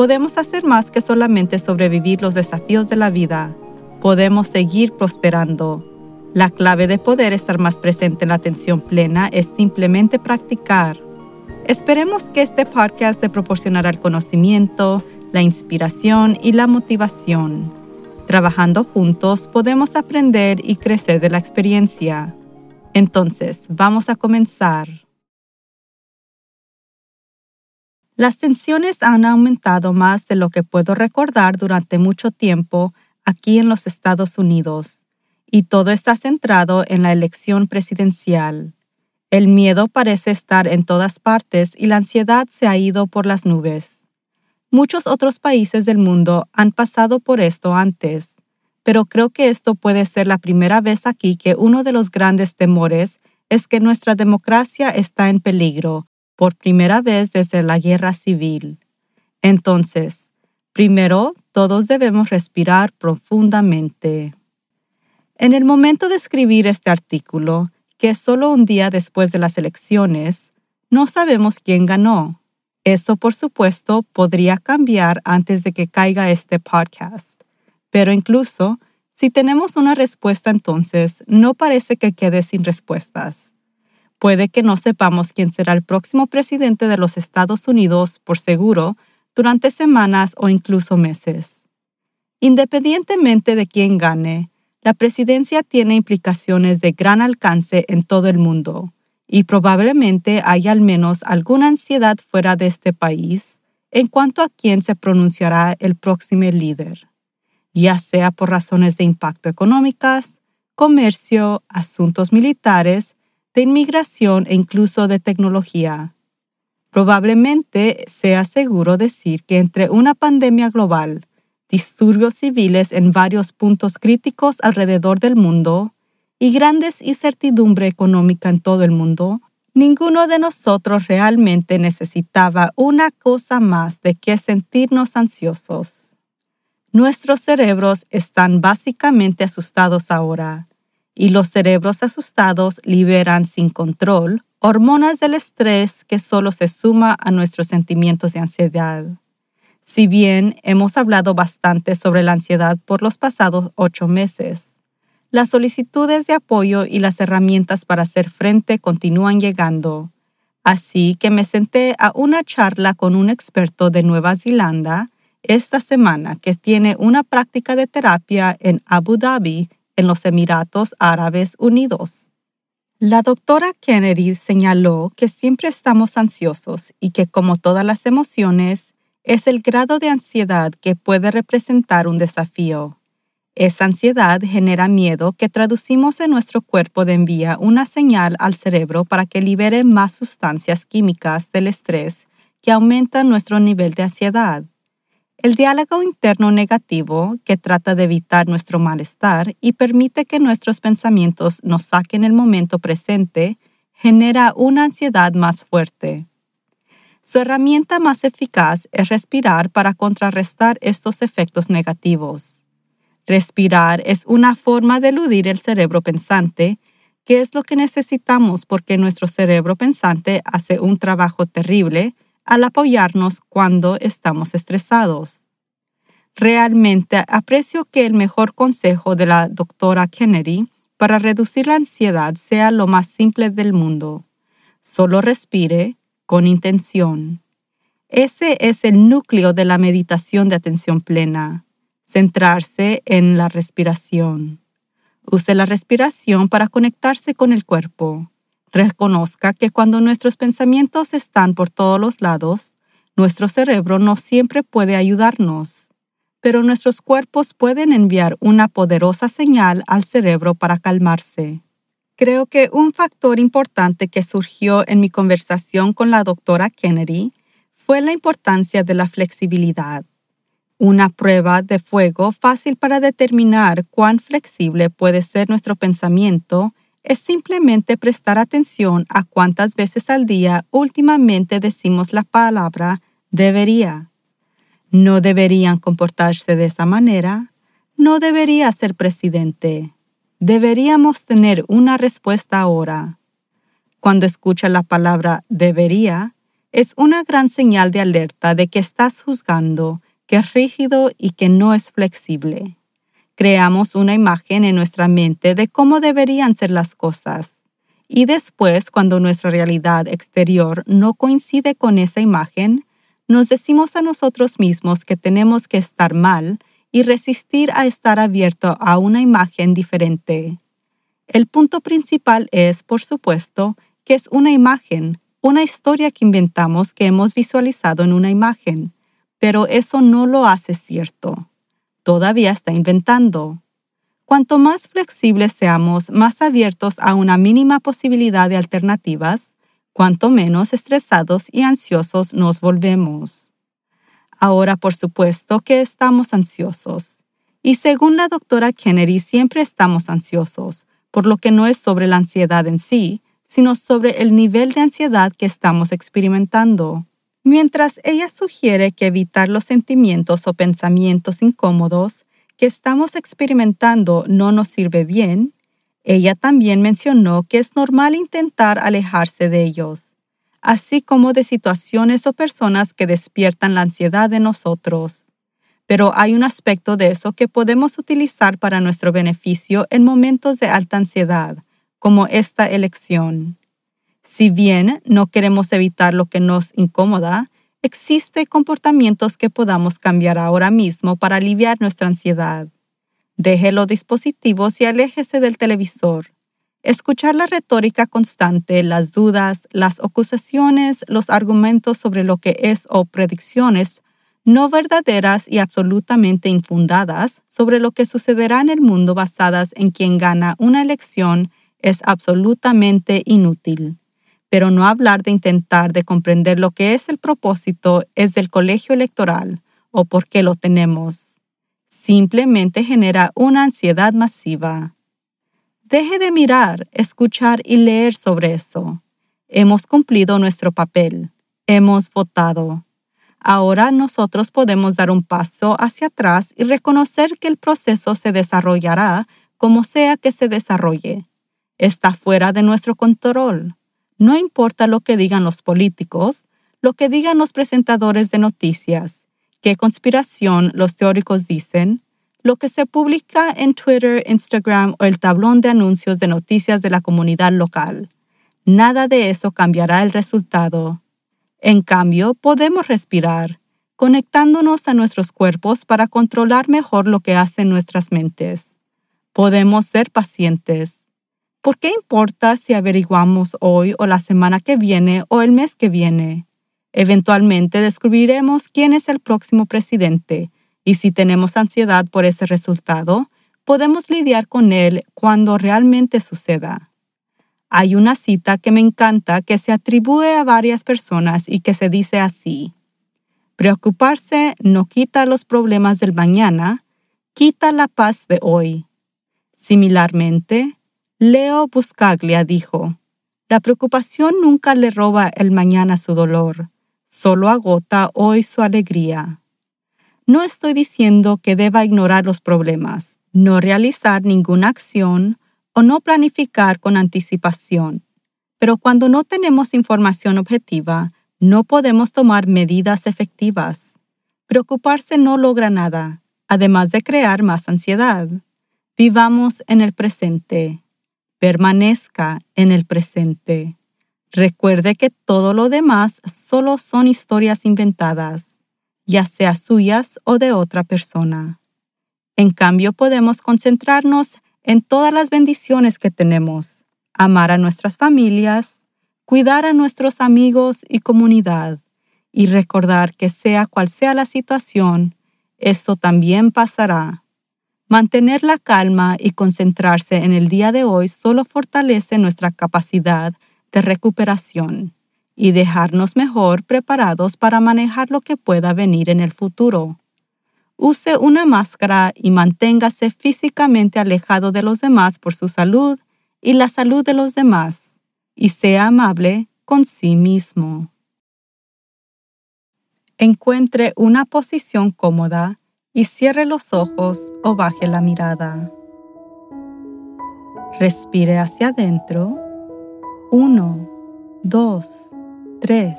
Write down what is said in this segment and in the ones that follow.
podemos hacer más que solamente sobrevivir los desafíos de la vida. Podemos seguir prosperando. La clave de poder estar más presente en la atención plena es simplemente practicar. Esperemos que este podcast te proporcionará el conocimiento, la inspiración y la motivación Trabajando juntos podemos aprender y crecer de la experiencia. Entonces, vamos a comenzar. Las tensiones han aumentado más de lo que puedo recordar durante mucho tiempo aquí en los Estados Unidos, y todo está centrado en la elección presidencial. El miedo parece estar en todas partes y la ansiedad se ha ido por las nubes. Muchos otros países del mundo han pasado por esto antes, pero creo que esto puede ser la primera vez aquí que uno de los grandes temores es que nuestra democracia está en peligro por primera vez desde la guerra civil. Entonces, primero, todos debemos respirar profundamente. En el momento de escribir este artículo, que es solo un día después de las elecciones, no sabemos quién ganó. Eso, por supuesto, podría cambiar antes de que caiga este podcast. Pero incluso si tenemos una respuesta entonces, no parece que quede sin respuestas. Puede que no sepamos quién será el próximo presidente de los Estados Unidos por seguro durante semanas o incluso meses. Independientemente de quién gane, la presidencia tiene implicaciones de gran alcance en todo el mundo y probablemente hay al menos alguna ansiedad fuera de este país en cuanto a quién se pronunciará el próximo líder, ya sea por razones de impacto económicas, comercio, asuntos militares, de inmigración e incluso de tecnología. Probablemente sea seguro decir que entre una pandemia global, disturbios civiles en varios puntos críticos alrededor del mundo, y grandes incertidumbre económica en todo el mundo, ninguno de nosotros realmente necesitaba una cosa más de que sentirnos ansiosos. Nuestros cerebros están básicamente asustados ahora, y los cerebros asustados liberan sin control hormonas del estrés que solo se suma a nuestros sentimientos de ansiedad. Si bien hemos hablado bastante sobre la ansiedad por los pasados ocho meses, las solicitudes de apoyo y las herramientas para hacer frente continúan llegando. Así que me senté a una charla con un experto de Nueva Zelanda esta semana que tiene una práctica de terapia en Abu Dhabi, en los Emiratos Árabes Unidos. La doctora Kennedy señaló que siempre estamos ansiosos y que como todas las emociones, es el grado de ansiedad que puede representar un desafío. Esa ansiedad genera miedo que traducimos en nuestro cuerpo de envía una señal al cerebro para que libere más sustancias químicas del estrés que aumentan nuestro nivel de ansiedad. El diálogo interno negativo, que trata de evitar nuestro malestar y permite que nuestros pensamientos nos saquen el momento presente, genera una ansiedad más fuerte. Su herramienta más eficaz es respirar para contrarrestar estos efectos negativos. Respirar es una forma de eludir el cerebro pensante, que es lo que necesitamos porque nuestro cerebro pensante hace un trabajo terrible al apoyarnos cuando estamos estresados. Realmente aprecio que el mejor consejo de la doctora Kennedy para reducir la ansiedad sea lo más simple del mundo. Solo respire con intención. Ese es el núcleo de la meditación de atención plena centrarse en la respiración. Use la respiración para conectarse con el cuerpo. Reconozca que cuando nuestros pensamientos están por todos los lados, nuestro cerebro no siempre puede ayudarnos, pero nuestros cuerpos pueden enviar una poderosa señal al cerebro para calmarse. Creo que un factor importante que surgió en mi conversación con la doctora Kennedy fue la importancia de la flexibilidad. Una prueba de fuego fácil para determinar cuán flexible puede ser nuestro pensamiento es simplemente prestar atención a cuántas veces al día últimamente decimos la palabra debería. No deberían comportarse de esa manera. No debería ser presidente. Deberíamos tener una respuesta ahora. Cuando escucha la palabra debería, es una gran señal de alerta de que estás juzgando que es rígido y que no es flexible. Creamos una imagen en nuestra mente de cómo deberían ser las cosas. Y después, cuando nuestra realidad exterior no coincide con esa imagen, nos decimos a nosotros mismos que tenemos que estar mal y resistir a estar abierto a una imagen diferente. El punto principal es, por supuesto, que es una imagen, una historia que inventamos que hemos visualizado en una imagen pero eso no lo hace cierto. Todavía está inventando. Cuanto más flexibles seamos, más abiertos a una mínima posibilidad de alternativas, cuanto menos estresados y ansiosos nos volvemos. Ahora, por supuesto que estamos ansiosos. Y según la doctora Kennedy, siempre estamos ansiosos, por lo que no es sobre la ansiedad en sí, sino sobre el nivel de ansiedad que estamos experimentando. Mientras ella sugiere que evitar los sentimientos o pensamientos incómodos que estamos experimentando no nos sirve bien, ella también mencionó que es normal intentar alejarse de ellos, así como de situaciones o personas que despiertan la ansiedad de nosotros. Pero hay un aspecto de eso que podemos utilizar para nuestro beneficio en momentos de alta ansiedad, como esta elección. Si bien no queremos evitar lo que nos incomoda, existen comportamientos que podamos cambiar ahora mismo para aliviar nuestra ansiedad. Deje los dispositivos y aléjese del televisor. Escuchar la retórica constante, las dudas, las acusaciones, los argumentos sobre lo que es o predicciones no verdaderas y absolutamente infundadas sobre lo que sucederá en el mundo basadas en quien gana una elección es absolutamente inútil pero no hablar de intentar de comprender lo que es el propósito es del colegio electoral o por qué lo tenemos. Simplemente genera una ansiedad masiva. Deje de mirar, escuchar y leer sobre eso. Hemos cumplido nuestro papel. Hemos votado. Ahora nosotros podemos dar un paso hacia atrás y reconocer que el proceso se desarrollará como sea que se desarrolle. Está fuera de nuestro control. No importa lo que digan los políticos, lo que digan los presentadores de noticias, qué conspiración los teóricos dicen, lo que se publica en Twitter, Instagram o el tablón de anuncios de noticias de la comunidad local. Nada de eso cambiará el resultado. En cambio, podemos respirar, conectándonos a nuestros cuerpos para controlar mejor lo que hacen nuestras mentes. Podemos ser pacientes, ¿Por qué importa si averiguamos hoy o la semana que viene o el mes que viene? Eventualmente descubriremos quién es el próximo presidente y si tenemos ansiedad por ese resultado, podemos lidiar con él cuando realmente suceda. Hay una cita que me encanta que se atribuye a varias personas y que se dice así. Preocuparse no quita los problemas del mañana, quita la paz de hoy. Similarmente, Leo Buscaglia dijo, La preocupación nunca le roba el mañana su dolor, solo agota hoy su alegría. No estoy diciendo que deba ignorar los problemas, no realizar ninguna acción o no planificar con anticipación. Pero cuando no tenemos información objetiva, no podemos tomar medidas efectivas. Preocuparse no logra nada, además de crear más ansiedad. Vivamos en el presente permanezca en el presente. Recuerde que todo lo demás solo son historias inventadas, ya sea suyas o de otra persona. En cambio, podemos concentrarnos en todas las bendiciones que tenemos, amar a nuestras familias, cuidar a nuestros amigos y comunidad, y recordar que sea cual sea la situación, esto también pasará. Mantener la calma y concentrarse en el día de hoy solo fortalece nuestra capacidad de recuperación y dejarnos mejor preparados para manejar lo que pueda venir en el futuro. Use una máscara y manténgase físicamente alejado de los demás por su salud y la salud de los demás, y sea amable con sí mismo. Encuentre una posición cómoda y cierre los ojos o baje la mirada. Respire hacia adentro. 1, 2, 3,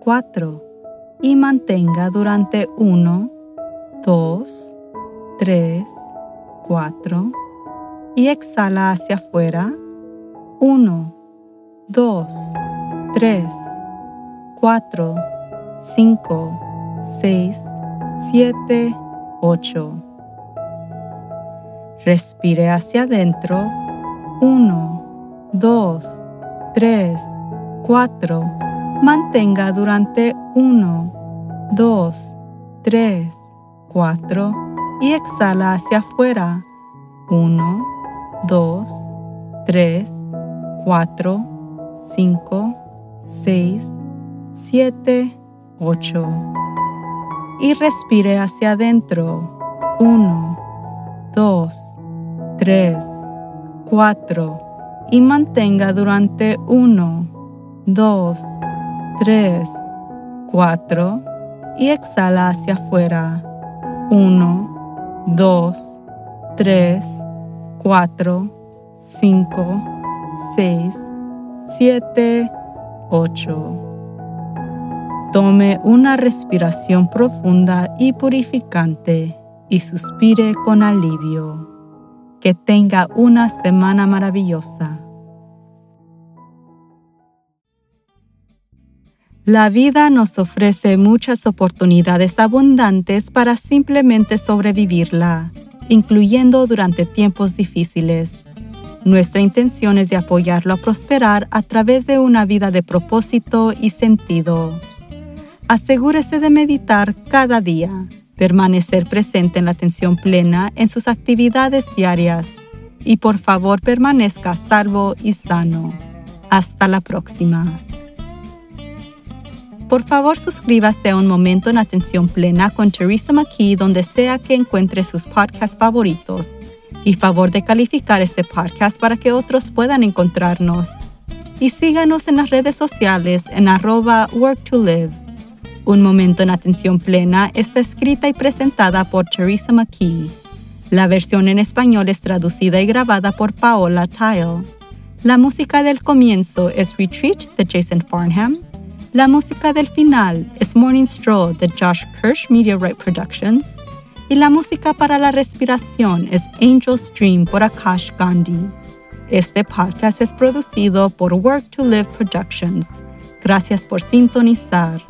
4 y mantenga durante 1, 2, 3, 4 y exhala hacia afuera. 1, 2, 3, 4, 5, 6, 7, 8. Respire hacia adentro. 1, 2, 3, 4. Mantenga durante 1, 2, 3, 4 y exhala hacia afuera. 1, 2, 3, 4, 5, 6, 7, 8. Y respire hacia adentro. 1, 2, 3, 4. Y mantenga durante 1, 2, 3, 4. Y exhala hacia afuera. 1, 2, 3, 4, 5, 6, 7, 8. Tome una respiración profunda y purificante y suspire con alivio. Que tenga una semana maravillosa. La vida nos ofrece muchas oportunidades abundantes para simplemente sobrevivirla, incluyendo durante tiempos difíciles. Nuestra intención es de apoyarlo a prosperar a través de una vida de propósito y sentido. Asegúrese de meditar cada día, permanecer presente en la atención plena en sus actividades diarias y por favor permanezca salvo y sano. Hasta la próxima. Por favor, suscríbase a Un Momento en Atención Plena con Teresa McKee donde sea que encuentre sus podcasts favoritos. Y favor de calificar este podcast para que otros puedan encontrarnos. Y síganos en las redes sociales en arroba work to live. Un Momento en Atención Plena está escrita y presentada por Teresa McKee. La versión en español es traducida y grabada por Paola Tile. La música del comienzo es Retreat de Jason Farnham la música del final es Morning Stroll de Josh Kirsch Right Productions y la música para la respiración es Angel's Dream por Akash Gandhi. Este podcast es producido por Work to Live Productions. Gracias por sintonizar.